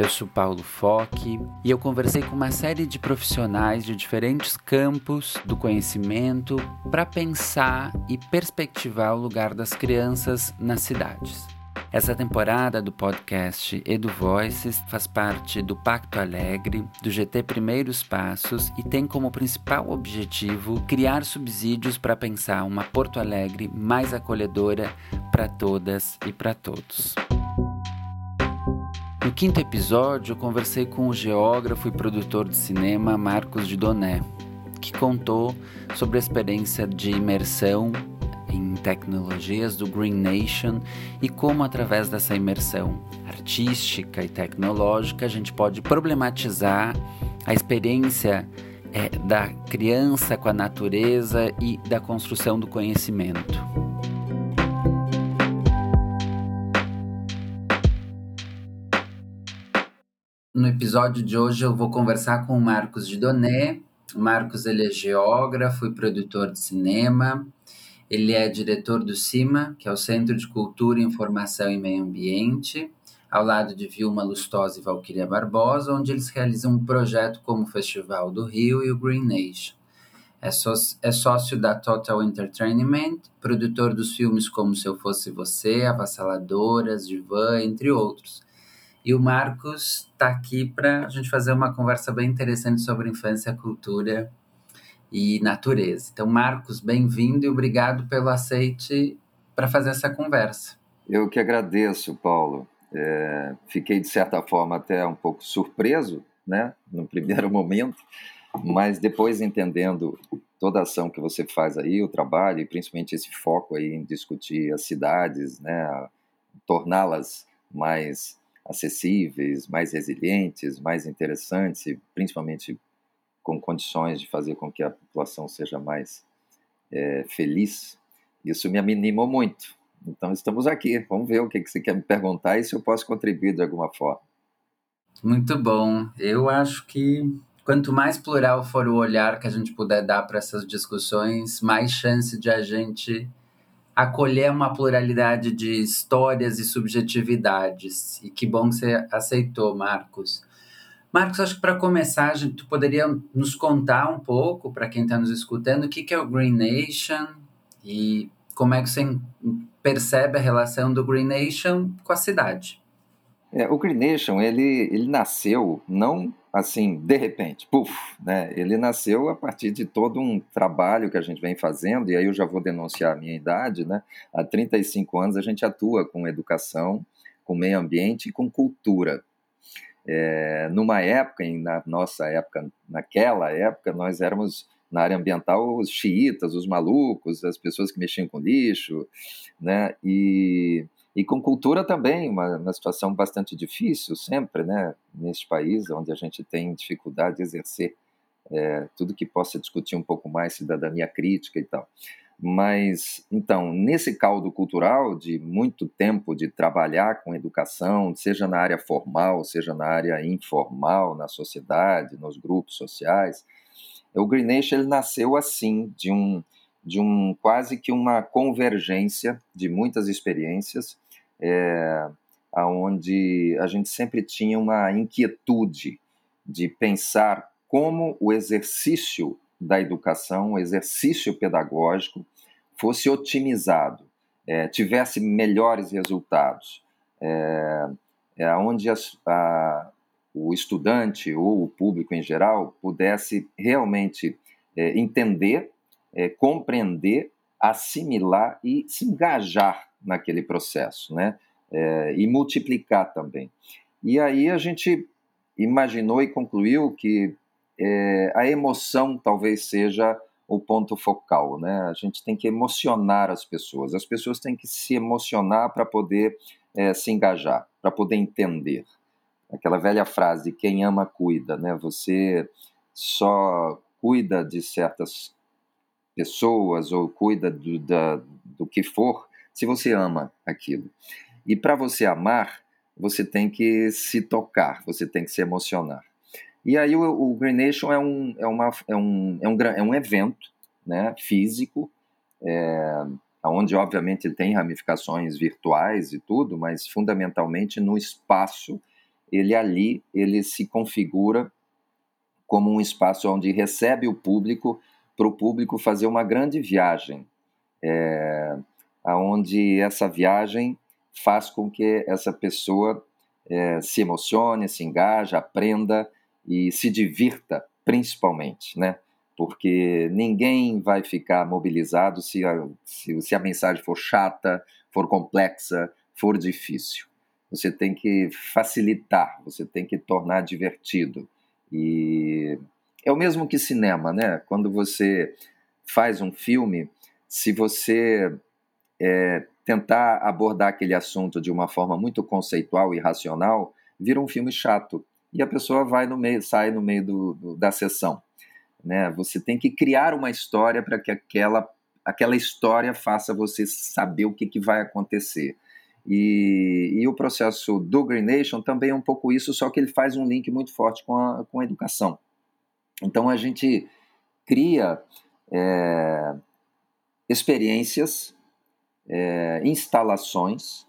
Eu sou Paulo Foque e eu conversei com uma série de profissionais de diferentes campos do conhecimento para pensar e perspectivar o lugar das crianças nas cidades. Essa temporada do podcast Edu Voices faz parte do Pacto Alegre, do GT Primeiros Passos e tem como principal objetivo criar subsídios para pensar uma Porto Alegre mais acolhedora para todas e para todos. No quinto episódio, eu conversei com o geógrafo e produtor de cinema Marcos de Doné, que contou sobre a experiência de imersão em tecnologias do Green Nation e como, através dessa imersão artística e tecnológica, a gente pode problematizar a experiência é, da criança com a natureza e da construção do conhecimento. No episódio de hoje eu vou conversar com o Marcos de Doné. O Marcos ele é geógrafo e produtor de cinema. Ele é diretor do CIMA, que é o Centro de Cultura, Informação e Meio Ambiente, ao lado de Vilma Lustosa e Valquíria Barbosa, onde eles realizam um projeto como o Festival do Rio e o Green Nation. É, sócio, é sócio da Total Entertainment, produtor dos filmes como Se Eu Fosse Você, Avassaladoras, Divan, entre outros e o Marcos está aqui para a gente fazer uma conversa bem interessante sobre infância, cultura e natureza. Então, Marcos, bem-vindo e obrigado pelo aceite para fazer essa conversa. Eu que agradeço, Paulo. É, fiquei, de certa forma, até um pouco surpreso, né, no primeiro momento, mas depois entendendo toda a ação que você faz aí, o trabalho, e principalmente esse foco aí em discutir as cidades, né, torná-las mais acessíveis, mais resilientes, mais interessantes e principalmente com condições de fazer com que a população seja mais é, feliz, isso me animou muito. Então estamos aqui, vamos ver o que, que você quer me perguntar e se eu posso contribuir de alguma forma. Muito bom. Eu acho que quanto mais plural for o olhar que a gente puder dar para essas discussões, mais chance de a gente acolher uma pluralidade de histórias e subjetividades. E que bom que você aceitou, Marcos. Marcos, acho que para começar, gente, tu poderia nos contar um pouco, para quem está nos escutando, o que, que é o Green Nation e como é que você percebe a relação do Green Nation com a cidade? É, o Green Nation, ele, ele nasceu não assim, de repente, puf, né? Ele nasceu a partir de todo um trabalho que a gente vem fazendo, e aí eu já vou denunciar a minha idade, né? Há 35 anos a gente atua com educação, com meio ambiente e com cultura. É, numa época, na nossa época, naquela época, nós éramos na área ambiental os xiitas, os malucos, as pessoas que mexiam com lixo, né? E e com cultura também, uma, uma situação bastante difícil sempre, né, neste país, onde a gente tem dificuldade de exercer é, tudo que possa discutir um pouco mais cidadania crítica e tal. Mas, então, nesse caldo cultural de muito tempo de trabalhar com educação, seja na área formal, seja na área informal, na sociedade, nos grupos sociais, o Green Nation ele nasceu assim, de um, de um quase que uma convergência de muitas experiências, é, onde a gente sempre tinha uma inquietude de pensar como o exercício da educação, o exercício pedagógico, fosse otimizado, é, tivesse melhores resultados, é, é onde as, a, o estudante ou o público em geral pudesse realmente é, entender é, compreender, assimilar e se engajar naquele processo, né? É, e multiplicar também. E aí a gente imaginou e concluiu que é, a emoção talvez seja o ponto focal, né? A gente tem que emocionar as pessoas. As pessoas têm que se emocionar para poder é, se engajar, para poder entender. Aquela velha frase: quem ama cuida, né? Você só cuida de certas pessoas ou cuida do, da, do que for, se você ama aquilo. E para você amar, você tem que se tocar, você tem que se emocionar. E aí o, o Green Nation é um, é, uma, é, um, é, um, é um evento né, físico, é, onde obviamente tem ramificações virtuais e tudo, mas fundamentalmente no espaço ele ali ele se configura como um espaço onde recebe o público para o público fazer uma grande viagem, é, aonde essa viagem faz com que essa pessoa é, se emocione, se engaje, aprenda e se divirta, principalmente, né? Porque ninguém vai ficar mobilizado se a, se, se a mensagem for chata, for complexa, for difícil. Você tem que facilitar, você tem que tornar divertido. E é o mesmo que cinema, né? Quando você faz um filme, se você é, tentar abordar aquele assunto de uma forma muito conceitual e racional, vira um filme chato e a pessoa vai no meio, sai no meio do, do, da sessão. Né? Você tem que criar uma história para que aquela, aquela história faça você saber o que, que vai acontecer. E, e, o processo do Green Nation também é um pouco isso, só que ele faz um link muito forte com a, com a educação. Então a gente cria é, experiências, é, instalações,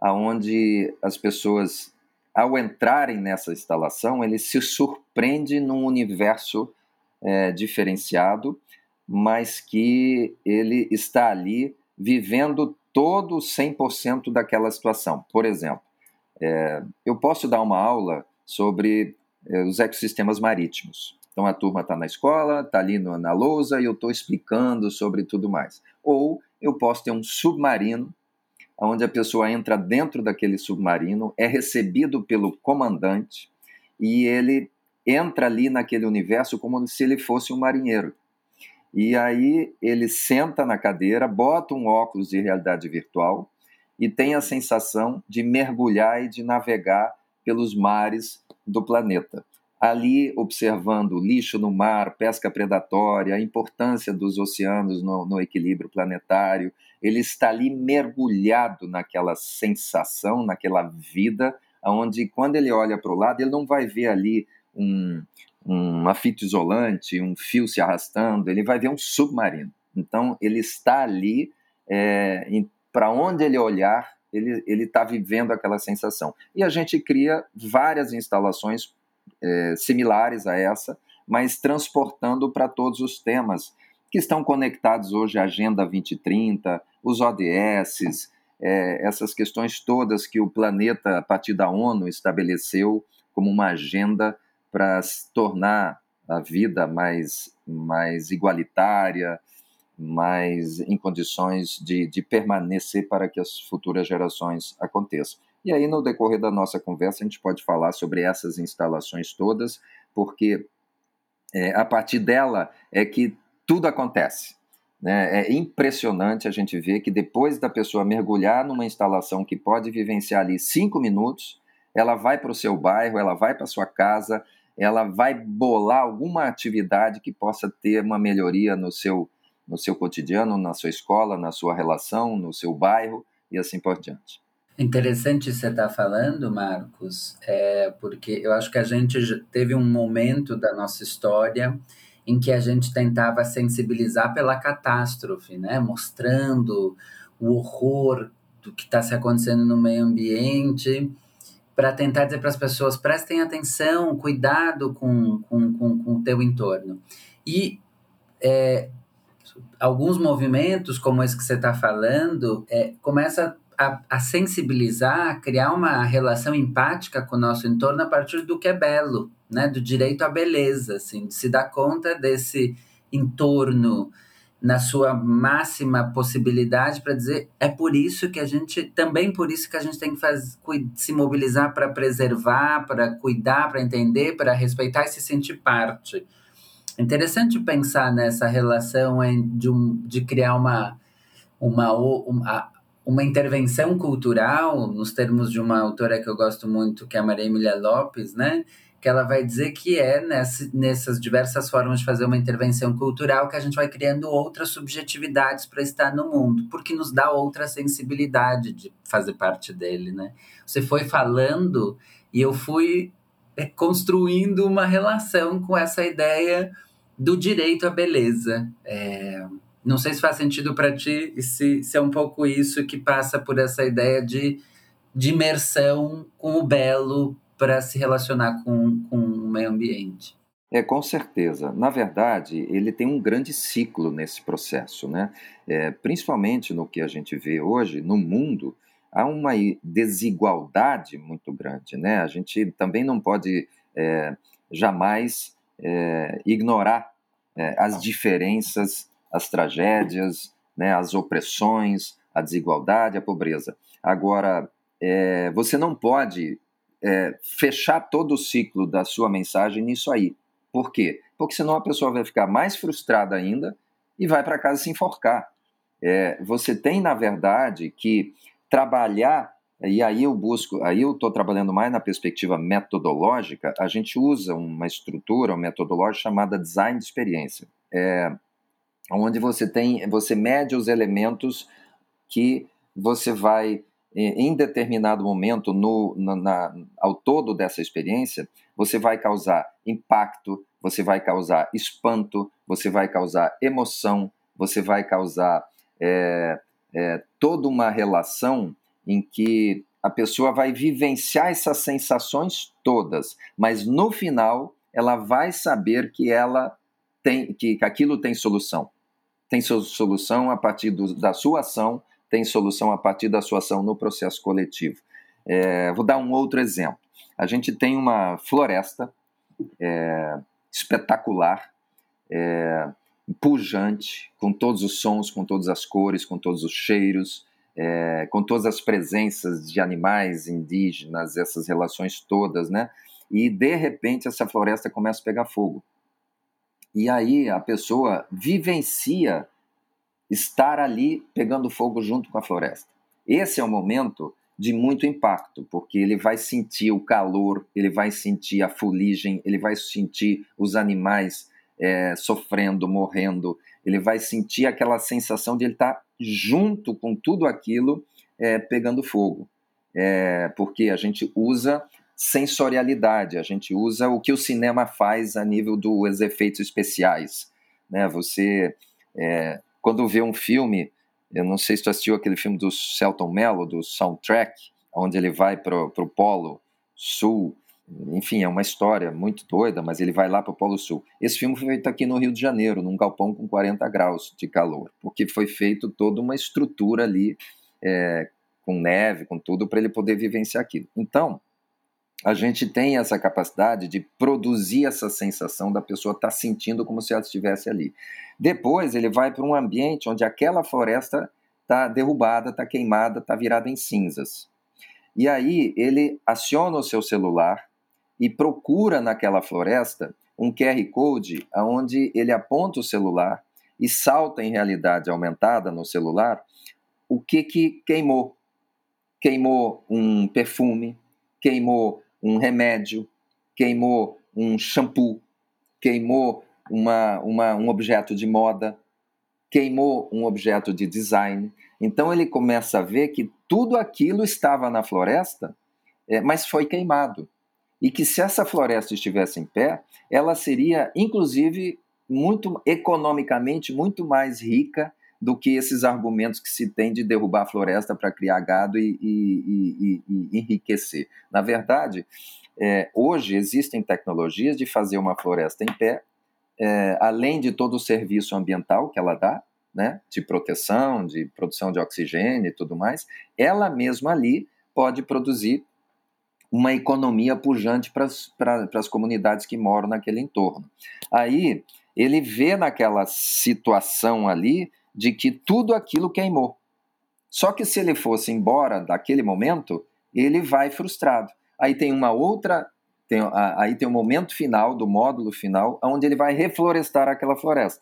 aonde as pessoas, ao entrarem nessa instalação, ele se surpreende num universo é, diferenciado, mas que ele está ali vivendo todo 100% daquela situação. Por exemplo, é, eu posso dar uma aula sobre é, os ecossistemas marítimos. Então a turma está na escola, está ali no, na lousa e eu estou explicando sobre tudo mais. Ou eu posso ter um submarino, onde a pessoa entra dentro daquele submarino, é recebido pelo comandante e ele entra ali naquele universo como se ele fosse um marinheiro. E aí ele senta na cadeira, bota um óculos de realidade virtual e tem a sensação de mergulhar e de navegar pelos mares do planeta. Ali, observando lixo no mar, pesca predatória, a importância dos oceanos no, no equilíbrio planetário, ele está ali mergulhado naquela sensação, naquela vida, onde quando ele olha para o lado, ele não vai ver ali um, uma fita isolante, um fio se arrastando, ele vai ver um submarino. Então, ele está ali, é, para onde ele olhar, ele está vivendo aquela sensação. E a gente cria várias instalações é, similares a essa, mas transportando para todos os temas que estão conectados hoje à Agenda 2030, os ODS, é, essas questões todas que o planeta, a partir da ONU, estabeleceu como uma agenda para tornar a vida mais, mais igualitária, mais em condições de, de permanecer para que as futuras gerações aconteçam. E aí, no decorrer da nossa conversa, a gente pode falar sobre essas instalações todas, porque é, a partir dela é que tudo acontece. Né? É impressionante a gente ver que depois da pessoa mergulhar numa instalação que pode vivenciar ali cinco minutos, ela vai para o seu bairro, ela vai para sua casa, ela vai bolar alguma atividade que possa ter uma melhoria no seu, no seu cotidiano, na sua escola, na sua relação, no seu bairro e assim por diante. Interessante você estar tá falando, Marcos, é porque eu acho que a gente teve um momento da nossa história em que a gente tentava sensibilizar pela catástrofe, né? mostrando o horror do que está se acontecendo no meio ambiente para tentar dizer para as pessoas prestem atenção, cuidado com, com, com, com o teu entorno. E é, alguns movimentos, como esse que você está falando, é, começa a, a, sensibilizar, a criar uma relação empática com o nosso entorno a partir do que é belo, né? do direito à beleza, assim, de se dar conta desse entorno na sua máxima possibilidade para dizer é por isso que a gente também por isso que a gente tem que faz, se mobilizar para preservar, para cuidar, para entender, para respeitar e se sentir parte. Interessante pensar nessa relação de, um, de criar uma, uma, uma, uma intervenção cultural, nos termos de uma autora que eu gosto muito, que é a Maria Emília Lopes, né? que ela vai dizer que é nessa, nessas diversas formas de fazer uma intervenção cultural que a gente vai criando outras subjetividades para estar no mundo, porque nos dá outra sensibilidade de fazer parte dele, né? Você foi falando e eu fui é, construindo uma relação com essa ideia do direito à beleza. É, não sei se faz sentido para ti e se, se é um pouco isso que passa por essa ideia de, de imersão com o belo para se relacionar com, com o meio ambiente. É, com certeza. Na verdade, ele tem um grande ciclo nesse processo, né? É, principalmente no que a gente vê hoje no mundo, há uma desigualdade muito grande, né? A gente também não pode é, jamais é, ignorar é, as diferenças, as tragédias, né, as opressões, a desigualdade, a pobreza. Agora, é, você não pode é, fechar todo o ciclo da sua mensagem nisso aí. Por quê? Porque senão a pessoa vai ficar mais frustrada ainda e vai para casa se enforcar. É, você tem, na verdade, que trabalhar, e aí eu busco, aí eu estou trabalhando mais na perspectiva metodológica, a gente usa uma estrutura, uma metodológica chamada design de experiência, é, onde você tem, você mede os elementos que você vai em determinado momento, no, na, na, ao todo dessa experiência, você vai causar impacto, você vai causar espanto, você vai causar emoção, você vai causar é, é, toda uma relação em que a pessoa vai vivenciar essas sensações todas, mas no final ela vai saber que ela tem que aquilo tem solução. Tem solução a partir do, da sua ação, tem solução a partir da sua ação no processo coletivo. É, vou dar um outro exemplo. A gente tem uma floresta é, espetacular, é, pujante, com todos os sons, com todas as cores, com todos os cheiros, é, com todas as presenças de animais indígenas, essas relações todas, né? E de repente essa floresta começa a pegar fogo. E aí a pessoa vivencia estar ali pegando fogo junto com a floresta. Esse é o momento de muito impacto, porque ele vai sentir o calor, ele vai sentir a fuligem, ele vai sentir os animais é, sofrendo, morrendo, ele vai sentir aquela sensação de ele estar junto com tudo aquilo é, pegando fogo. É, porque a gente usa sensorialidade, a gente usa o que o cinema faz a nível dos efeitos especiais. Né? Você é, quando vê um filme, eu não sei se tu assistiu aquele filme do Celton Mello, do Soundtrack, onde ele vai para o Polo Sul, enfim, é uma história muito doida, mas ele vai lá para o Polo Sul. Esse filme foi feito aqui no Rio de Janeiro, num galpão com 40 graus de calor, porque foi feito toda uma estrutura ali, é, com neve, com tudo, para ele poder vivenciar aquilo. Então, a gente tem essa capacidade de produzir essa sensação da pessoa estar tá sentindo como se ela estivesse ali. Depois ele vai para um ambiente onde aquela floresta está derrubada, está queimada, está virada em cinzas. E aí ele aciona o seu celular e procura naquela floresta um QR Code onde ele aponta o celular e salta em realidade aumentada no celular o que, que queimou. Queimou um perfume, queimou um remédio, queimou um shampoo, queimou uma, uma, um objeto de moda, queimou um objeto de design. Então ele começa a ver que tudo aquilo estava na floresta, é, mas foi queimado. E que se essa floresta estivesse em pé, ela seria, inclusive, muito economicamente muito mais rica do que esses argumentos que se tem de derrubar a floresta para criar gado e, e, e, e, enriquecer. Na verdade, é, hoje existem tecnologias de fazer uma floresta em pé, é, além de todo o serviço ambiental que ela dá, né, de proteção, de produção de oxigênio e tudo mais, ela mesma ali pode produzir uma economia pujante para as comunidades que moram naquele entorno. Aí ele vê naquela situação ali de que tudo aquilo queimou. Só que se ele fosse embora daquele momento, ele vai frustrado. Aí tem uma outra, tem, aí tem um momento final do módulo final, onde ele vai reflorestar aquela floresta.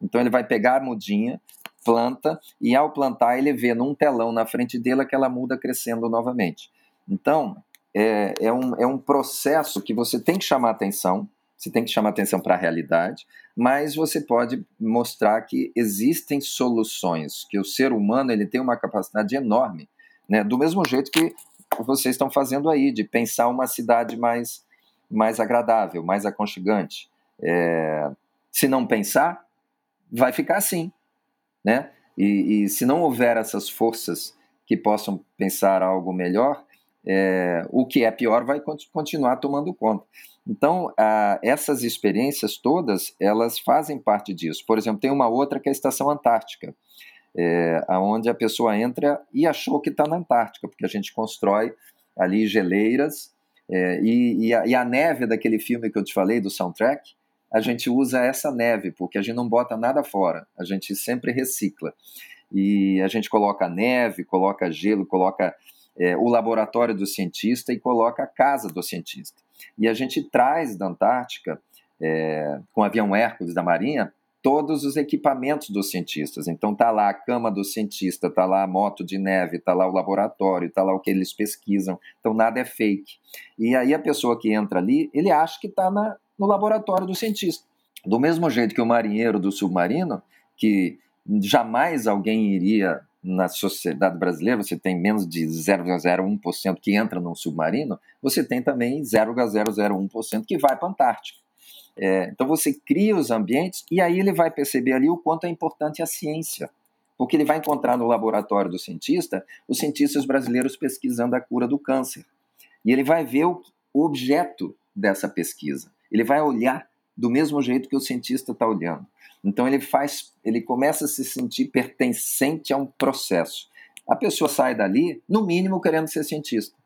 Então ele vai pegar a mudinha, planta, e ao plantar ele vê num telão na frente dele aquela muda crescendo novamente. Então, é, é, um, é um processo que você tem que chamar atenção, você tem que chamar atenção para a realidade, mas você pode mostrar que existem soluções, que o ser humano ele tem uma capacidade enorme, né? do mesmo jeito que vocês estão fazendo aí, de pensar uma cidade mais, mais agradável, mais aconchegante. É, se não pensar, vai ficar assim. Né? E, e se não houver essas forças que possam pensar algo melhor, é, o que é pior vai continuar tomando conta. Então, essas experiências todas, elas fazem parte disso. Por exemplo, tem uma outra que é a Estação Antártica, é, onde a pessoa entra e achou que está na Antártica, porque a gente constrói ali geleiras é, e, e, a, e, a, neve daquele filme que eu te falei, do soundtrack, a gente usa essa neve, porque a gente não bota nada fora, a gente sempre recicla. E a gente coloca neve, coloca gelo, coloca é, o laboratório do cientista e coloca a casa do cientista. E a gente traz da Antártica, é, com o avião Hércules da Marinha, todos os equipamentos dos cientistas. Então tá lá a cama do cientista, tá lá a moto de neve, tá lá o laboratório, tá lá o que eles pesquisam. Então nada é fake. E aí a pessoa que entra ali, ele acha que está no laboratório do cientista. Do mesmo jeito que o marinheiro do submarino, que jamais alguém iria na sociedade brasileira, você tem menos de 0,01% que entra num submarino, você tem também 0,001% que vai para a Antártica. É, então você cria os ambientes e aí ele vai perceber ali o quanto é importante a ciência. Porque ele vai encontrar no laboratório do cientista os cientistas brasileiros pesquisando a cura do câncer. E ele vai ver o objeto dessa pesquisa. Ele vai olhar do mesmo jeito que o cientista está olhando. Então ele faz, ele começa a se sentir pertencente a um processo. A pessoa sai dali, no mínimo, querendo ser cientista.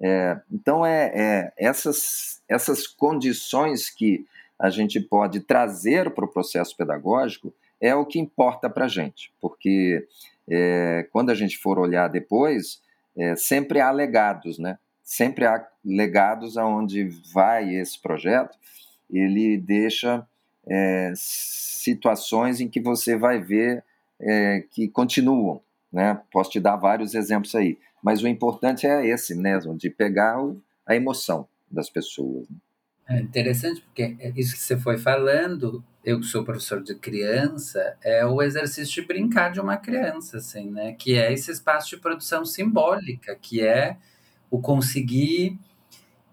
É, então é, é, essas essas condições que a gente pode trazer para o processo pedagógico é o que importa para a gente, porque é, quando a gente for olhar depois, é, sempre há legados, né? Sempre há legados aonde vai esse projeto, ele deixa é, situações em que você vai ver é, que continuam, né? Posso te dar vários exemplos aí, mas o importante é esse mesmo, de pegar a emoção das pessoas. Né? É interessante porque isso que você foi falando, eu que sou professor de criança, é o exercício de brincar de uma criança, assim, né? Que é esse espaço de produção simbólica, que é o conseguir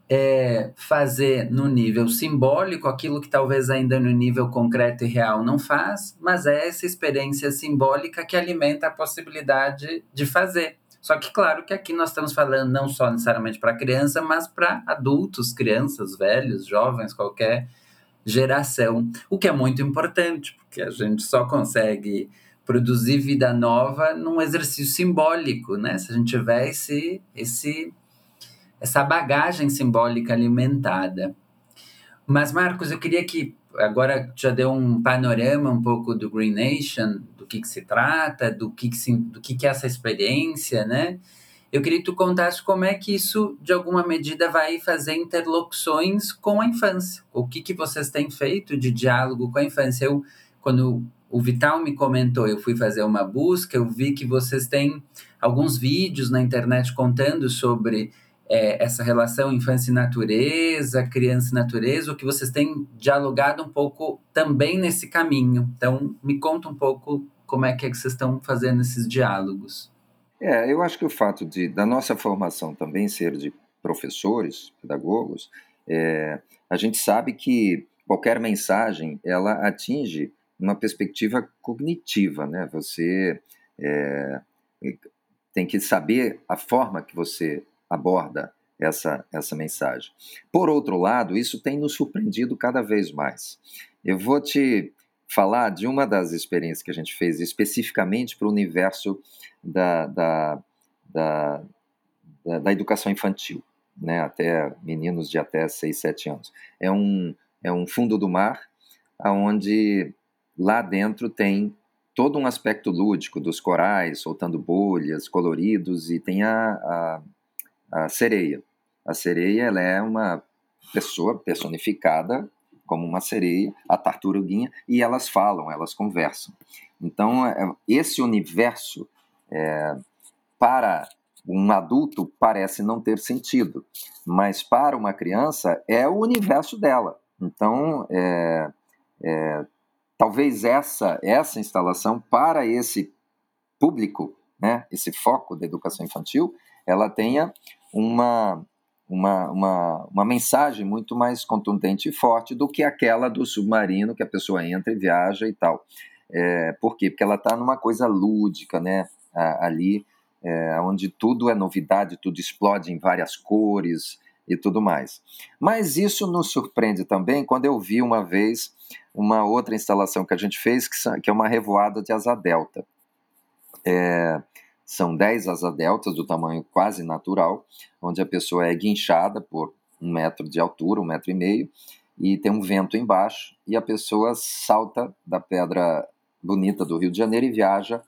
é, fazer no nível simbólico aquilo que talvez ainda no nível concreto e real não faz, mas é essa experiência simbólica que alimenta a possibilidade de fazer. Só que, claro, que aqui nós estamos falando não só necessariamente para criança, mas para adultos, crianças, velhos, jovens, qualquer geração. O que é muito importante, porque a gente só consegue produzir vida nova num exercício simbólico, né? Se a gente tiver esse, esse essa bagagem simbólica alimentada. Mas, Marcos, eu queria que agora já deu um panorama um pouco do Green Nation, do que, que se trata, do que, que, se, do que, que é essa experiência, né? Eu queria que tu contasse como é que isso, de alguma medida, vai fazer interlocuções com a infância. O que, que vocês têm feito de diálogo com a infância? Eu, quando o Vital me comentou, eu fui fazer uma busca, eu vi que vocês têm alguns vídeos na internet contando sobre é, essa relação infância e natureza, criança e natureza, o que vocês têm dialogado um pouco também nesse caminho. Então, me conta um pouco como é que, é que vocês estão fazendo esses diálogos. É, eu acho que o fato de da nossa formação também ser de professores, pedagogos, é, a gente sabe que qualquer mensagem ela atinge uma perspectiva cognitiva, né? Você é, tem que saber a forma que você aborda essa, essa mensagem. Por outro lado, isso tem nos surpreendido cada vez mais. Eu vou te falar de uma das experiências que a gente fez especificamente para o universo da, da, da, da, da educação infantil, né, até meninos de até 6, 7 anos. É um, é um fundo do mar, onde lá dentro tem todo um aspecto lúdico dos corais soltando bolhas, coloridos, e tem a, a a sereia. A sereia ela é uma pessoa personificada como uma sereia, a tartaruguinha, e elas falam, elas conversam. Então, é, esse universo, é, para um adulto, parece não ter sentido, mas para uma criança, é o universo dela. Então, é, é, talvez essa, essa instalação, para esse público, né, esse foco da educação infantil, ela tenha uma, uma, uma, uma mensagem muito mais contundente e forte do que aquela do submarino que a pessoa entra e viaja e tal. É, por quê? Porque ela está numa coisa lúdica, né? ali, é, onde tudo é novidade, tudo explode em várias cores e tudo mais. Mas isso nos surpreende também quando eu vi uma vez uma outra instalação que a gente fez, que é uma revoada de asa delta. É, são 10 asa deltas do tamanho quase natural, onde a pessoa é guinchada por um metro de altura, um metro e meio, e tem um vento embaixo, e a pessoa salta da pedra bonita do Rio de Janeiro e viaja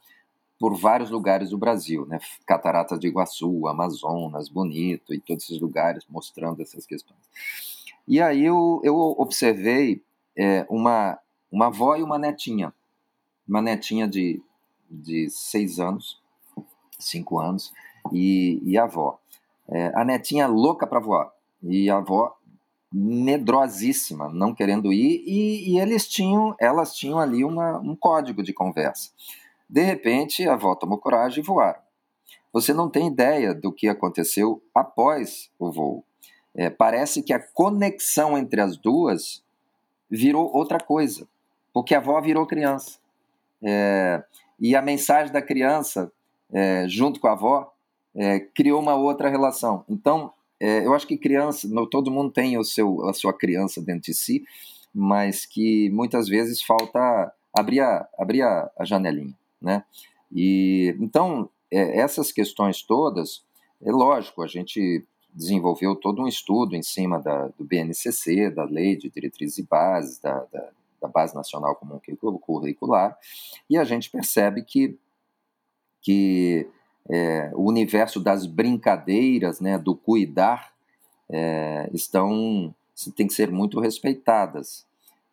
por vários lugares do Brasil, né? Cataratas de Iguaçu, Amazonas, Bonito e todos esses lugares mostrando essas questões. E aí eu, eu observei é, uma, uma avó e uma netinha, uma netinha de, de seis anos, cinco anos, e, e a avó. É, a netinha louca para voar, e a avó medrosíssima, não querendo ir, e, e eles tinham, elas tinham ali uma, um código de conversa. De repente, a avó tomou coragem e voaram. Você não tem ideia do que aconteceu após o voo. É, parece que a conexão entre as duas virou outra coisa, porque a avó virou criança. É, e a mensagem da criança, é, junto com a avó, é, criou uma outra relação. Então, é, eu acho que criança, todo mundo tem o seu, a sua criança dentro de si, mas que muitas vezes falta abrir a, abrir a, a janelinha, né? E então é, essas questões todas, é lógico, a gente desenvolveu todo um estudo em cima da, do BNCC, da Lei de Diretrizes e Bases, da, da, da Base Nacional Comum Curricular, e a gente percebe que, que é, o universo das brincadeiras, né, do cuidar, é, estão tem que ser muito respeitadas.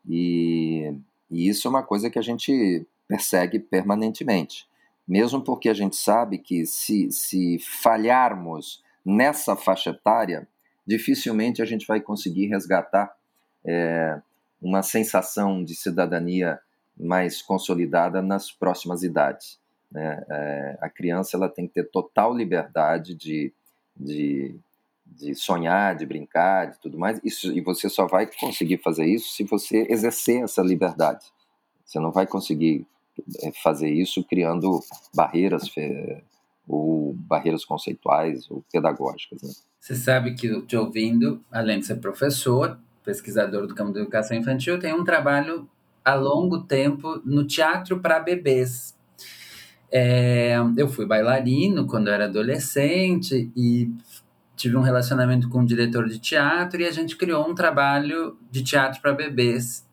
E, e isso é uma coisa que a gente persegue permanentemente. Mesmo porque a gente sabe que se, se falharmos nessa faixa etária, dificilmente a gente vai conseguir resgatar é, uma sensação de cidadania mais consolidada nas próximas idades. Né? É, a criança ela tem que ter total liberdade de, de, de sonhar, de brincar, de tudo mais. Isso, e você só vai conseguir fazer isso se você exercer essa liberdade. Você não vai conseguir é, fazer isso criando barreiras ou barreiras conceituais ou pedagógicas. Né? Você sabe que, te ouvindo, além de ser professor, pesquisador do campo da educação infantil, tem um trabalho a longo tempo no teatro para bebês. É, eu fui bailarino quando eu era adolescente e tive um relacionamento com um diretor de teatro e a gente criou um trabalho de teatro para bebês.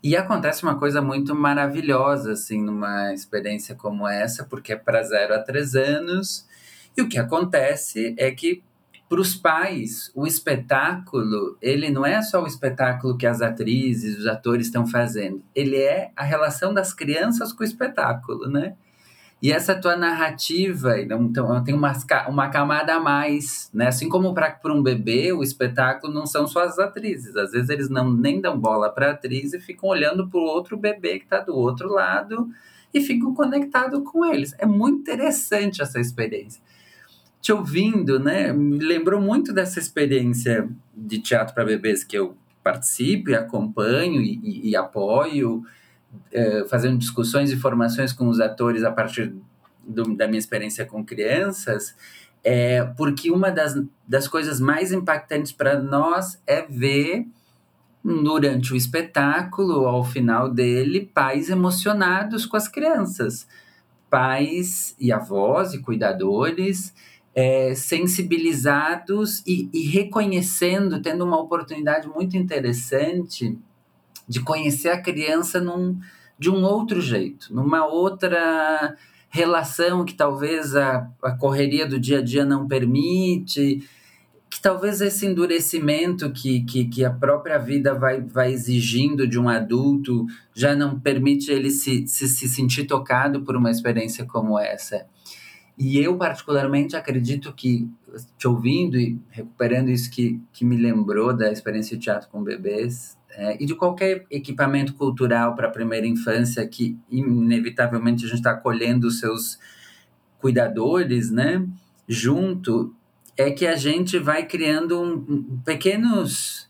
E acontece uma coisa muito maravilhosa, assim, numa experiência como essa, porque é para zero a três anos. E o que acontece é que para os pais, o espetáculo, ele não é só o espetáculo que as atrizes, os atores estão fazendo, ele é a relação das crianças com o espetáculo, né? E essa tua narrativa então, tem uma, uma camada a mais, né? Assim como para um bebê, o espetáculo não são só as atrizes. Às vezes eles não nem dão bola para a atriz e ficam olhando para o outro bebê que está do outro lado e ficam conectados com eles. É muito interessante essa experiência. Te ouvindo, né? Me lembrou muito dessa experiência de teatro para bebês que eu participo e acompanho e, e, e apoio é, fazendo discussões e formações com os atores a partir do, da minha experiência com crianças, é, porque uma das, das coisas mais impactantes para nós é ver durante o espetáculo, ao final dele, pais emocionados com as crianças, pais e avós e cuidadores é, sensibilizados e, e reconhecendo, tendo uma oportunidade muito interessante de conhecer a criança num, de um outro jeito, numa outra relação que talvez a, a correria do dia a dia não permite, que talvez esse endurecimento que, que, que, a própria vida vai, vai exigindo de um adulto já não permite ele se, se, se sentir tocado por uma experiência como essa. E eu, particularmente, acredito que, te ouvindo e recuperando isso que, que me lembrou da experiência de teatro com bebês, é, e de qualquer equipamento cultural para a primeira infância que inevitavelmente a gente está colhendo os seus cuidadores, né? Junto é que a gente vai criando um, um, pequenos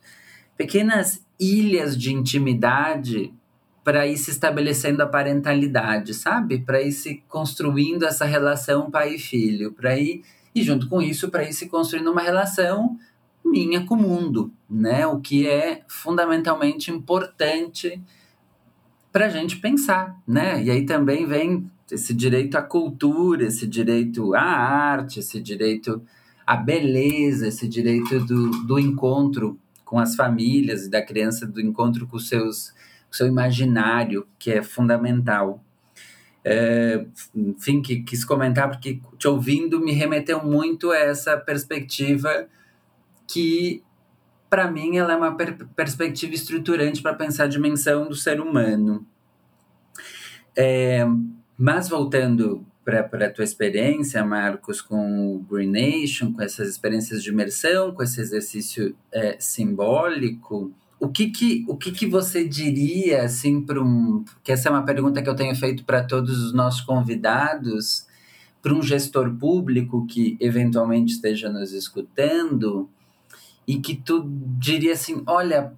pequenas ilhas de intimidade para ir se estabelecendo a parentalidade, sabe? Para ir se construindo essa relação pai e filho, para ir e junto com isso para ir se construindo uma relação minha com o mundo, né? O que é fundamentalmente importante para a gente pensar, né? E aí também vem esse direito à cultura, esse direito à arte, esse direito à beleza, esse direito do, do encontro com as famílias e da criança, do encontro com, o seu imaginário, que é fundamental. É, enfim, que, quis comentar porque te ouvindo me remeteu muito a essa perspectiva que para mim ela é uma per perspectiva estruturante para pensar a dimensão do ser humano. É, mas voltando para a tua experiência, Marcos, com o Green Nation, com essas experiências de imersão, com esse exercício é, simbólico, o que que, o que que você diria, assim, para um... que essa é uma pergunta que eu tenho feito para todos os nossos convidados, para um gestor público que eventualmente esteja nos escutando, e que tu diria assim: olha,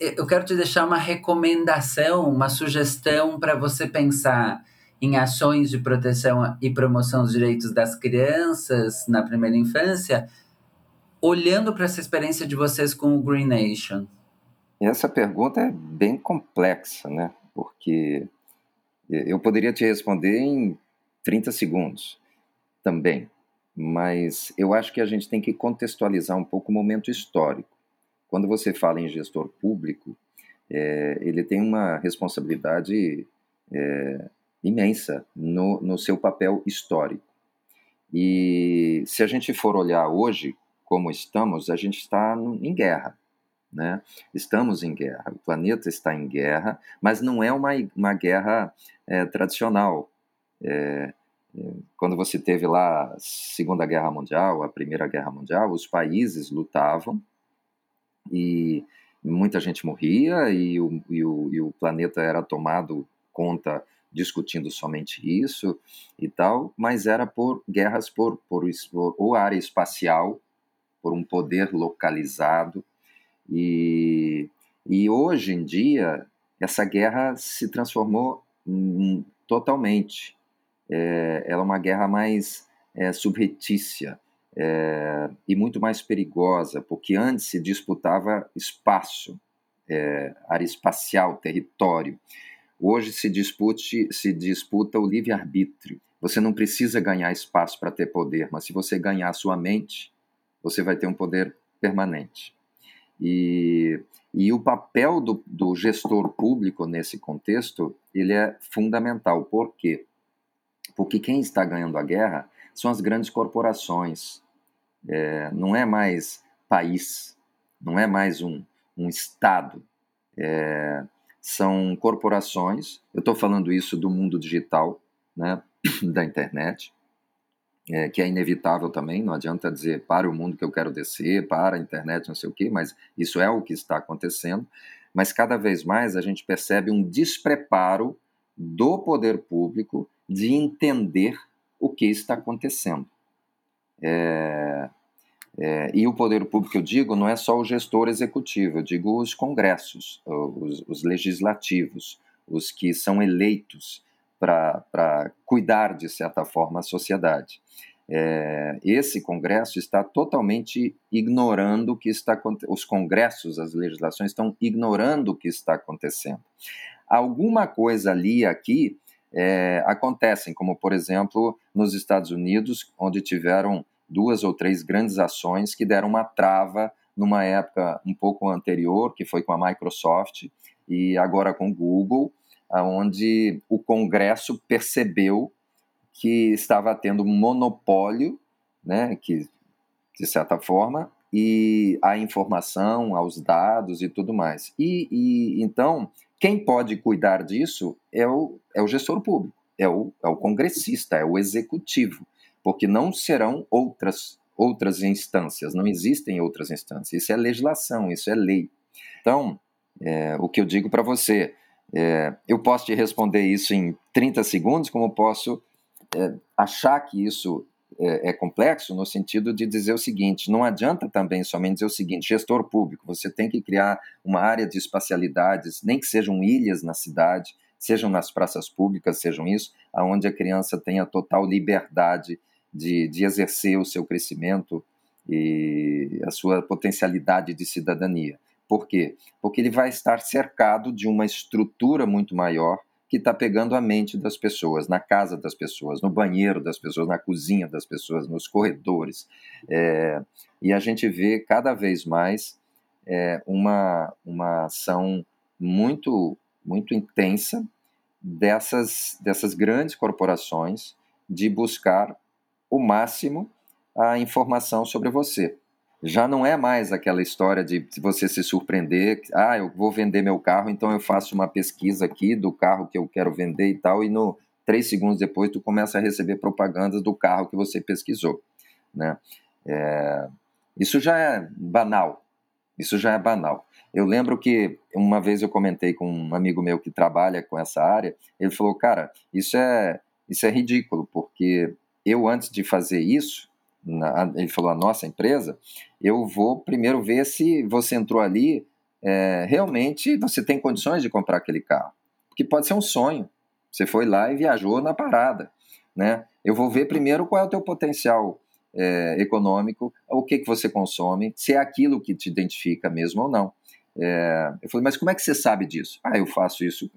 eu quero te deixar uma recomendação, uma sugestão para você pensar em ações de proteção e promoção dos direitos das crianças na primeira infância, olhando para essa experiência de vocês com o Green Nation? Essa pergunta é bem complexa, né? Porque eu poderia te responder em 30 segundos também mas eu acho que a gente tem que contextualizar um pouco o momento histórico. Quando você fala em gestor público, é, ele tem uma responsabilidade é, imensa no, no seu papel histórico. E se a gente for olhar hoje como estamos, a gente está em guerra. Né? Estamos em guerra, o planeta está em guerra, mas não é uma, uma guerra é, tradicional. É, quando você teve lá a Segunda Guerra Mundial, a Primeira Guerra Mundial, os países lutavam e muita gente morria e o, e o, e o planeta era tomado conta discutindo somente isso e tal, mas era por guerras por, por, por ou área espacial, por um poder localizado e, e hoje em dia essa guerra se transformou totalmente é, ela é uma guerra mais é, subretícia é, e muito mais perigosa, porque antes se disputava espaço, é, área espacial, território. Hoje se, dispute, se disputa o livre-arbítrio. Você não precisa ganhar espaço para ter poder, mas se você ganhar sua mente, você vai ter um poder permanente. E, e o papel do, do gestor público nesse contexto ele é fundamental. Por quê? Porque quem está ganhando a guerra são as grandes corporações. É, não é mais país, não é mais um, um Estado. É, são corporações. Eu estou falando isso do mundo digital, né, da internet, é, que é inevitável também. Não adianta dizer para o mundo que eu quero descer, para a internet, não sei o quê, mas isso é o que está acontecendo. Mas cada vez mais a gente percebe um despreparo do poder público de entender o que está acontecendo. É, é, e o poder público, eu digo, não é só o gestor executivo, eu digo os congressos, os, os legislativos, os que são eleitos para cuidar, de certa forma, a sociedade. É, esse Congresso está totalmente ignorando o que está os congressos, as legislações estão ignorando o que está acontecendo. Alguma coisa ali aqui é, acontecem, como por exemplo nos Estados Unidos, onde tiveram duas ou três grandes ações que deram uma trava numa época um pouco anterior, que foi com a Microsoft, e agora com o Google, onde o Congresso percebeu que estava tendo monopólio, né, que, de certa forma, e a informação, aos dados e tudo mais. E, e então quem pode cuidar disso é o, é o gestor público, é o, é o congressista, é o executivo, porque não serão outras, outras instâncias, não existem outras instâncias. Isso é legislação, isso é lei. Então, é, o que eu digo para você, é, eu posso te responder isso em 30 segundos, como posso é, achar que isso é, é, complexo no sentido de dizer o seguinte: não adianta também somente dizer o seguinte, gestor público, você tem que criar uma área de espacialidades, nem que sejam ilhas na cidade, sejam nas praças públicas, sejam isso, aonde a criança tenha total liberdade de, de exercer o seu crescimento e a sua potencialidade de cidadania. Por quê? Porque ele vai estar cercado de uma estrutura muito maior que está pegando a mente das pessoas, na casa das pessoas, no banheiro das pessoas, na cozinha das pessoas, nos corredores. É, e a gente vê cada vez mais é, uma, uma ação muito, muito intensa dessas, dessas grandes corporações de buscar o máximo a informação sobre você já não é mais aquela história de você se surpreender, ah, eu vou vender meu carro, então eu faço uma pesquisa aqui do carro que eu quero vender e tal, e no três segundos depois tu começa a receber propagandas do carro que você pesquisou, né? É, isso já é banal, isso já é banal. Eu lembro que uma vez eu comentei com um amigo meu que trabalha com essa área, ele falou, cara, isso é isso é ridículo, porque eu antes de fazer isso na, ele falou a nossa empresa, eu vou primeiro ver se você entrou ali, é, realmente você tem condições de comprar aquele carro. Porque pode ser um sonho. Você foi lá e viajou na parada. Né? Eu vou ver primeiro qual é o teu potencial é, econômico, o que, que você consome, se é aquilo que te identifica mesmo ou não. É, eu falei, mas como é que você sabe disso? Ah, eu faço isso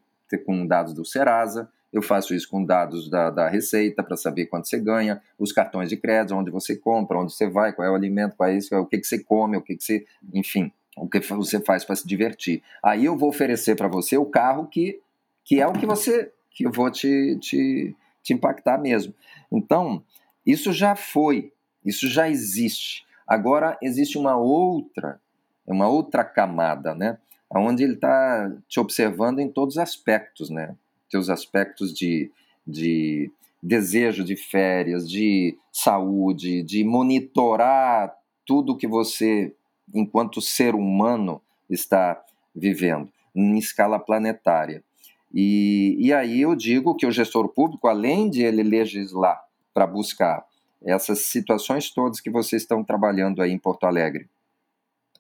com dados do Serasa, eu faço isso com dados da, da Receita para saber quanto você ganha, os cartões de crédito, onde você compra, onde você vai, qual é o alimento, qual é isso, o que, que você come, o que, que você. Enfim, o que você faz para se divertir. Aí eu vou oferecer para você o carro que, que é o que você. que eu vou te, te, te impactar mesmo. Então, isso já foi, isso já existe. Agora existe uma outra, uma outra camada, né? Onde ele está te observando em todos os aspectos, né? Teus aspectos de, de desejo de férias, de saúde, de monitorar tudo que você, enquanto ser humano, está vivendo em escala planetária. E, e aí eu digo que o gestor público, além de ele legislar para buscar essas situações todas que vocês estão trabalhando aí em Porto Alegre,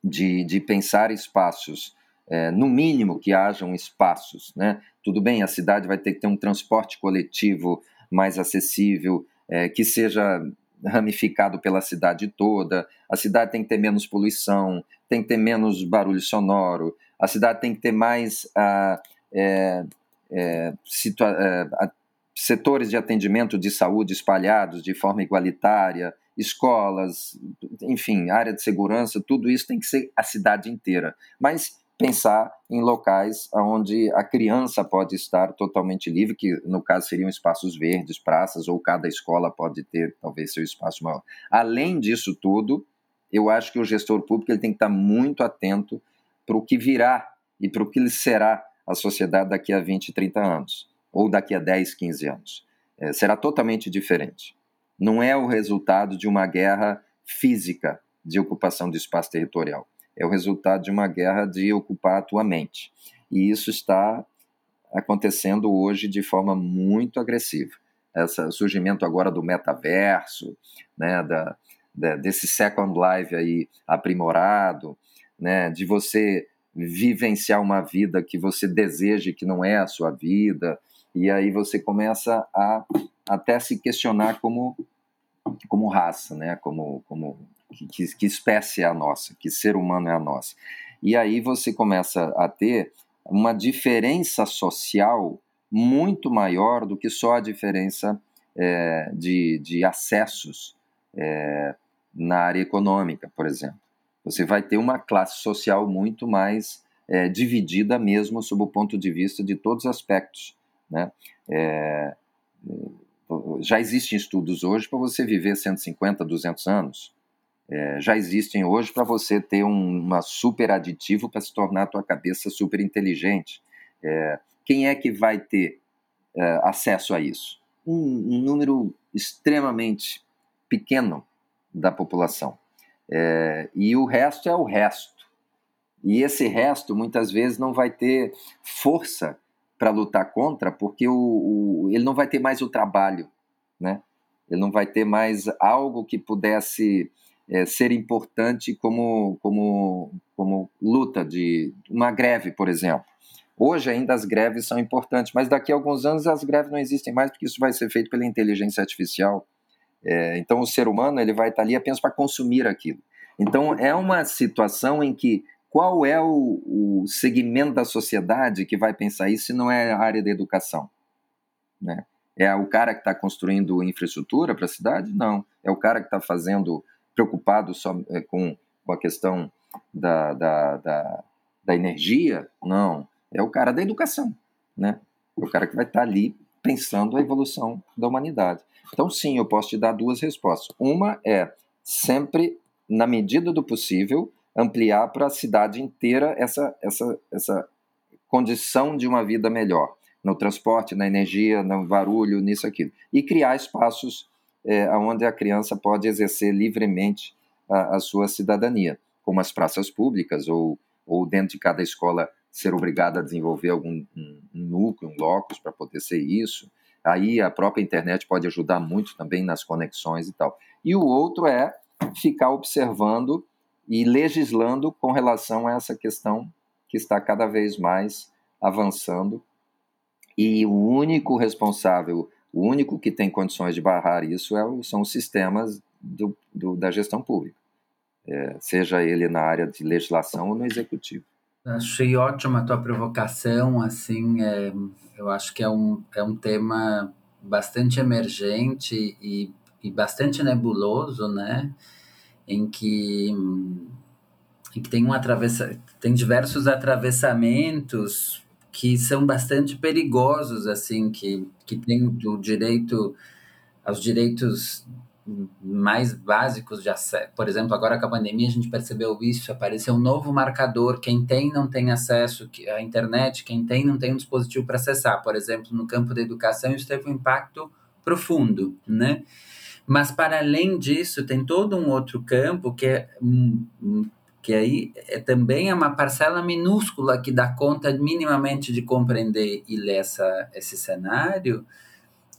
de, de pensar espaços é, no mínimo que hajam espaços. Né? Tudo bem, a cidade vai ter que ter um transporte coletivo mais acessível, é, que seja ramificado pela cidade toda, a cidade tem que ter menos poluição, tem que ter menos barulho sonoro, a cidade tem que ter mais ah, é, é, é setores de atendimento de saúde espalhados de forma igualitária, escolas, enfim, área de segurança, tudo isso tem que ser a cidade inteira. Mas pensar em locais onde a criança pode estar totalmente livre, que no caso seriam espaços verdes, praças, ou cada escola pode ter talvez seu espaço maior. Além disso tudo, eu acho que o gestor público ele tem que estar muito atento para o que virá e para o que será a sociedade daqui a 20, 30 anos, ou daqui a 10, 15 anos. É, será totalmente diferente. Não é o resultado de uma guerra física de ocupação de espaço territorial é o resultado de uma guerra de ocupar a tua mente. E isso está acontecendo hoje de forma muito agressiva. Esse surgimento agora do metaverso, né, da, da, desse Second Life aí aprimorado, né, de você vivenciar uma vida que você deseja que não é a sua vida, e aí você começa a até se questionar como como raça, né, como como que, que, espécie é a nossa, que ser humano é a nossa. E aí você começa a ter uma diferença social muito maior do que só a diferença é, de, de acessos é, na área econômica, por exemplo. Você vai ter uma classe social muito mais é, dividida mesmo sob o ponto de vista de todos os aspectos. Né? É, já existem estudos hoje para você viver 150, 200 anos é, já existem hoje para você ter um, uma super aditivo para se tornar a tua cabeça super inteligente. É, quem é que vai ter é, acesso a isso? Um, um, número extremamente pequeno da população. É, e o resto é o resto. E esse resto muitas vezes não vai ter força para lutar contra, porque o, o, ele não vai ter mais o trabalho, né? ele não vai ter mais algo que pudesse é, ser importante como, como, como luta de uma greve, por exemplo. Hoje ainda as greves são importantes, mas daqui a alguns anos as greves não existem mais porque isso vai ser feito pela inteligência artificial. É, então o ser humano ele vai estar ali apenas para consumir aquilo. Então é uma situação em que qual é o, o segmento da sociedade que vai pensar isso se não é a área da educação? Né? É o cara que está construindo infraestrutura para a cidade? Não. É o cara que está fazendo, preocupado só é, com, com a questão da, da, da, da energia? Não é o cara da educação, né? É o cara que vai estar ali pensando a evolução da humanidade. Então, sim, eu posso te dar duas respostas. Uma é sempre, na medida do possível, ampliar para a cidade inteira essa, essa, essa condição de uma vida melhor, no transporte, na energia, no barulho, nisso, aquilo. E criar espaços é, onde a criança pode exercer livremente a, a sua cidadania, como as praças públicas ou, ou dentro de cada escola ser obrigado a desenvolver algum um, um núcleo, um locus para poder ser isso. Aí a própria internet pode ajudar muito também nas conexões e tal. E o outro é ficar observando e legislando com relação a essa questão que está cada vez mais avançando. E o único responsável, o único que tem condições de barrar isso é são os sistemas do, do, da gestão pública, é, seja ele na área de legislação ou no executivo. Achei ótima a tua provocação, assim, é, eu acho que é um, é um tema bastante emergente e, e bastante nebuloso, né? Em que, em que tem um atravessa, tem diversos atravessamentos que são bastante perigosos, assim, que, que tem o direito aos direitos mais básicos de acesso. Por exemplo, agora com a pandemia a gente percebeu isso, apareceu um novo marcador, quem tem não tem acesso à internet, quem tem não tem um dispositivo para acessar. Por exemplo, no campo da educação isso teve um impacto profundo, né? Mas para além disso, tem todo um outro campo que é que aí é, também é uma parcela minúscula que dá conta minimamente de compreender e ler essa, esse cenário,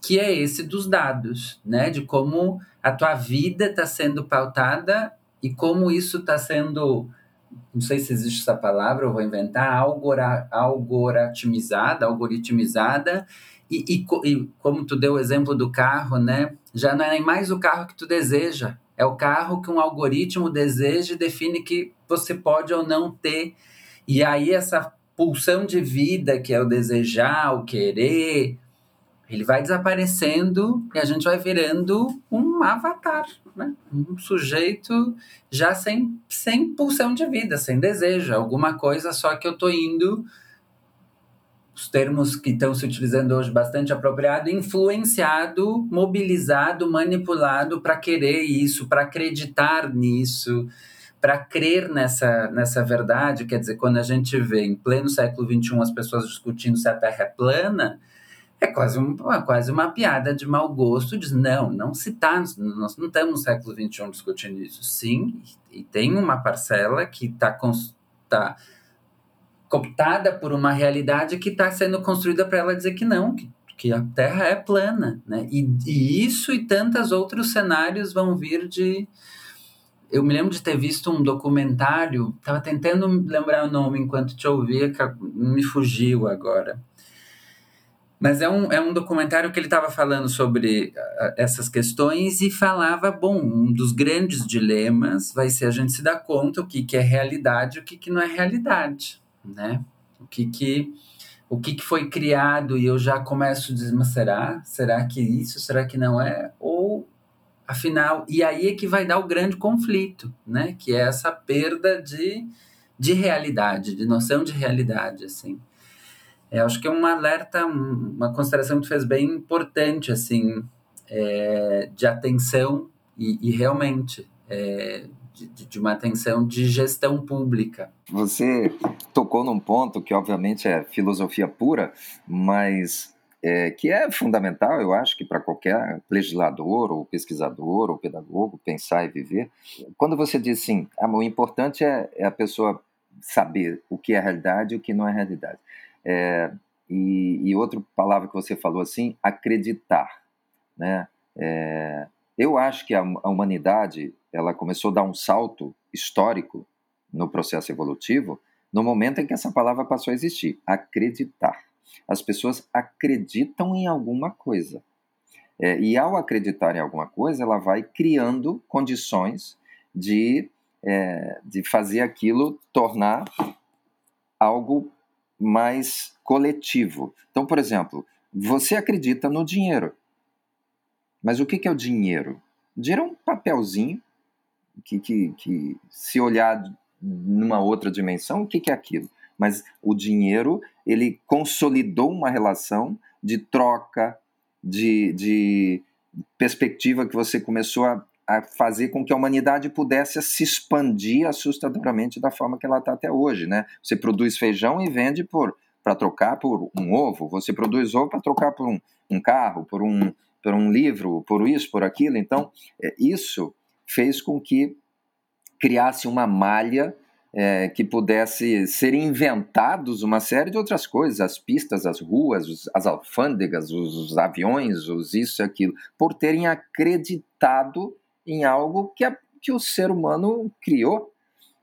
que é esse dos dados, né? De como a tua vida está sendo pautada e como isso está sendo, não sei se existe essa palavra, eu vou inventar, algora, algoritmizada, algoritmizada, e, e, e, como tu deu o exemplo do carro, né? Já não é mais o carro que tu deseja, é o carro que um algoritmo deseja e define que você pode ou não ter. E aí essa pulsão de vida que é o desejar, o querer, ele vai desaparecendo e a gente vai virando um avatar, né? um sujeito já sem, sem pulsão de vida, sem desejo, alguma coisa só que eu estou indo, os termos que estão se utilizando hoje bastante apropriado, influenciado, mobilizado, manipulado para querer isso, para acreditar nisso, para crer nessa, nessa verdade. Quer dizer, quando a gente vê em pleno século XXI as pessoas discutindo se a Terra é plana, é quase, um, quase uma piada de mau gosto, diz, não, não se está, nós não estamos no século XXI discutindo isso. Sim, e tem uma parcela que está tá cooptada por uma realidade que está sendo construída para ela dizer que não, que, que a Terra é plana, né? E, e isso e tantos outros cenários vão vir de... Eu me lembro de ter visto um documentário, estava tentando lembrar o nome enquanto te ouvia, me fugiu agora mas é um, é um documentário que ele estava falando sobre essas questões e falava, bom, um dos grandes dilemas vai ser a gente se dar conta o que, que é realidade e o que, que não é realidade, né? O que que, o que que foi criado e eu já começo a mas será? Que isso? Será que não é? Ou, afinal, e aí é que vai dar o grande conflito, né? Que é essa perda de, de realidade, de noção de realidade, assim. É, acho que é um alerta, uma consideração que fez bem importante, assim, é, de atenção e, e realmente é, de, de, uma atenção de gestão pública. Você tocou num ponto que, obviamente, é filosofia pura, mas é, que é fundamental, eu acho, que para qualquer legislador, ou pesquisador, ou pedagogo pensar e viver. Quando você diz assim, ah, o importante é, é a pessoa saber o que é realidade e o que não é realidade. É, e, e outra palavra que você falou assim, acreditar, né? É, eu acho que a, a humanidade ela começou a dar um salto histórico no processo evolutivo no momento em que essa palavra passou a existir, acreditar. As pessoas acreditam em alguma coisa. É, e ao acreditar em alguma coisa, ela vai criando condições de, é, de fazer aquilo tornar algo mais coletivo. Então, por exemplo, você acredita no dinheiro. Mas o que é o dinheiro? O dinheiro é um papelzinho que, que, que se olhar numa outra dimensão, o que é aquilo? Mas o dinheiro, ele consolidou uma relação de troca, de, de perspectiva que você começou a, a fazer com que a humanidade pudesse se expandir assustadoramente da forma que ela está até hoje, né? Você produz feijão e vende por para trocar por um ovo, você produz ovo para trocar por um, um, carro, por um, por um livro, por isso, por aquilo. Então, é, isso fez com que criasse uma malha é, que pudesse ser inventados uma série de outras coisas, as pistas, as ruas, os, as alfândegas, os, os, aviões, os isso e aquilo, por terem acreditado em algo que, a, que o ser humano criou.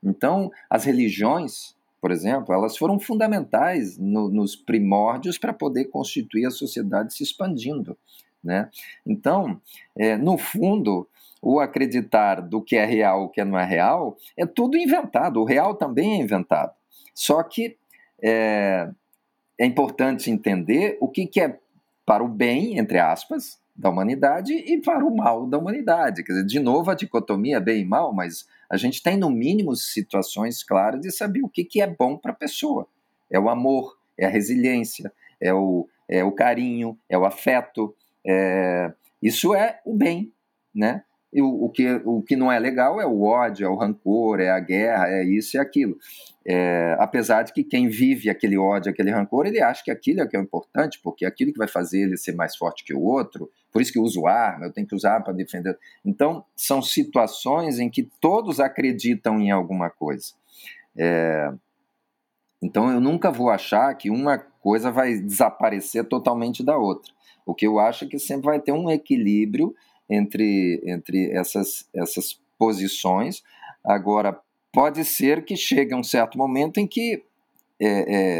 Então, as religiões, por exemplo, elas foram fundamentais no, nos primórdios para poder constituir a sociedade se expandindo. Né? Então, é, no fundo, o acreditar do que é real, o que não é real, é tudo inventado. O real também é inventado. Só que é, é importante entender o que, que é para o bem, entre aspas, da humanidade e para o mal da humanidade. Quer dizer, de novo, a dicotomia bem e mal, mas a gente tem, no mínimo, situações claras de saber o que, que é bom para a pessoa. É o amor, é a resiliência, é o, é o carinho, é o afeto. É... Isso é o bem, né? E o, o, que, o que não é legal é o ódio, é o rancor, é a guerra, é isso e aquilo. É, apesar de que quem vive aquele ódio, aquele rancor, ele acha que aquilo é que é importante, porque é aquilo que vai fazer ele ser mais forte que o outro, por isso que eu uso arma, eu tenho que usar para defender. Então, são situações em que todos acreditam em alguma coisa. É, então, eu nunca vou achar que uma coisa vai desaparecer totalmente da outra. O que eu acho é que sempre vai ter um equilíbrio entre, entre essas, essas posições. Agora, pode ser que chegue um certo momento em que é,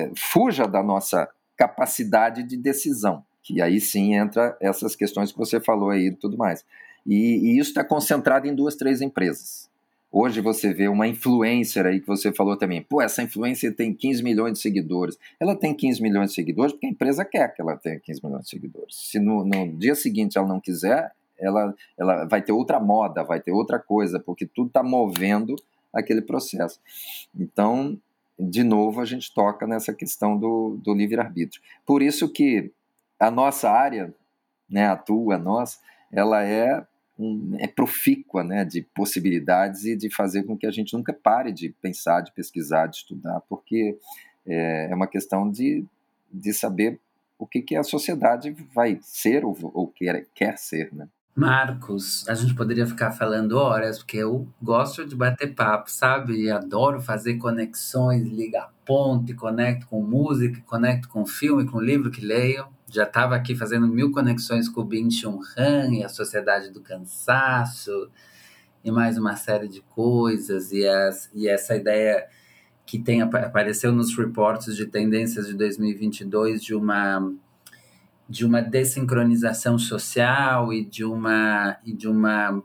é, fuja da nossa capacidade de decisão, que aí sim entra essas questões que você falou aí e tudo mais. E, e isso está concentrado em duas, três empresas. Hoje você vê uma influencer aí que você falou também, pô, essa influencer tem 15 milhões de seguidores. Ela tem 15 milhões de seguidores porque a empresa quer que ela tenha 15 milhões de seguidores. Se no, no dia seguinte ela não quiser, ela, ela vai ter outra moda, vai ter outra coisa, porque tudo está movendo aquele processo. Então, de novo, a gente toca nessa questão do, do livre-arbítrio. Por isso que a nossa área, né, a tua, a nossa, ela é, um, é profícua né, de possibilidades e de fazer com que a gente nunca pare de pensar, de pesquisar, de estudar, porque é, é uma questão de, de saber o que, que a sociedade vai ser ou, ou quer, quer ser. Né? Marcos, a gente poderia ficar falando horas, porque eu gosto de bater papo, sabe? Adoro fazer conexões, ligar ponte, conecto com música, conecto com filme, com livro que leio. Já estava aqui fazendo mil conexões com o Bin Chun Han e a Sociedade do Cansaço e mais uma série de coisas. E, as, e essa ideia que tem apareceu nos reportes de tendências de 2022 de uma de uma desincronização social e de uma e de uma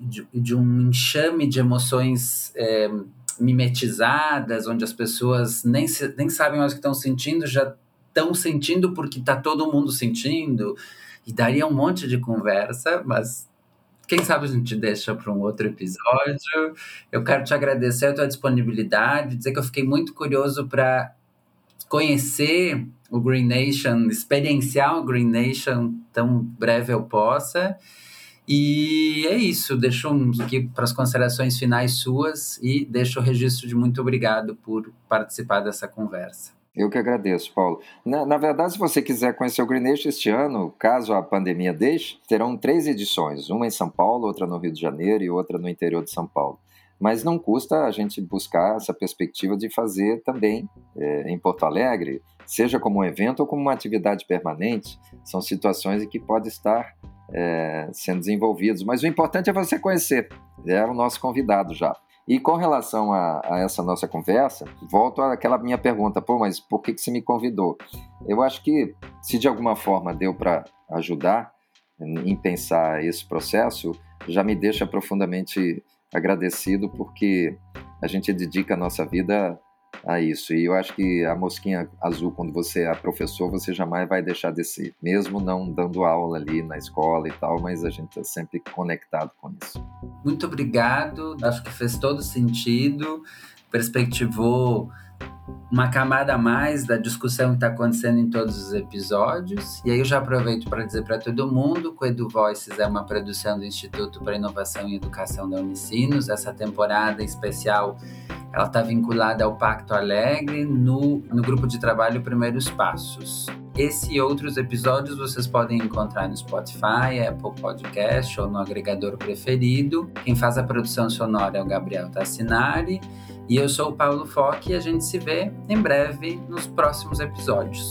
de, de um enxame de emoções é, mimetizadas, onde as pessoas nem, nem sabem mais o que estão sentindo, já estão sentindo porque está todo mundo sentindo. E daria um monte de conversa, mas quem sabe a gente deixa para um outro episódio. Eu quero te agradecer a tua disponibilidade, dizer que eu fiquei muito curioso para conhecer o Green Nation, experienciar o Green Nation tão breve eu possa. E é isso, deixo aqui para as considerações finais suas e deixo o registro de muito obrigado por participar dessa conversa. Eu que agradeço, Paulo. Na, na, verdade, se você quiser conhecer o Green Nation este ano, caso a pandemia deixe, terão três edições: uma em São Paulo, outra no Rio de Janeiro e outra no interior de São Paulo mas não custa a gente buscar essa perspectiva de fazer também é, em Porto Alegre, seja como um evento ou como uma atividade permanente, são situações em que pode estar é, sendo desenvolvidos. Mas o importante é você conhecer. É o nosso convidado já. E com relação a, a, essa nossa conversa, volto àquela minha pergunta, pô, mas por que, que você me convidou? Eu acho que se de alguma forma deu para ajudar em pensar esse processo, já me deixa profundamente agradecido porque a gente dedica a nossa vida a isso. E eu acho que a mosquinha azul, quando você é professor, você jamais vai deixar de ser, mesmo não dando aula ali na escola e tal, mas a gente está sempre conectado com isso. Muito obrigado, acho que fez todo sentido, perspectivou uma camada a mais da discussão que está acontecendo em todos os episódios. E aí eu já aproveito para dizer para todo mundo que o Edu Voices é uma produção do Instituto para Inovação e Educação da Unicinos. Essa temporada especial ela está vinculada ao Pacto Alegre no, no grupo de trabalho Primeiros Passos. Esse e outros episódios vocês podem encontrar no Spotify, Apple Podcast ou no agregador preferido. Quem faz a produção sonora é o Gabriel Tassinari. E eu sou o Paulo Foque e a gente se vê em breve nos próximos episódios.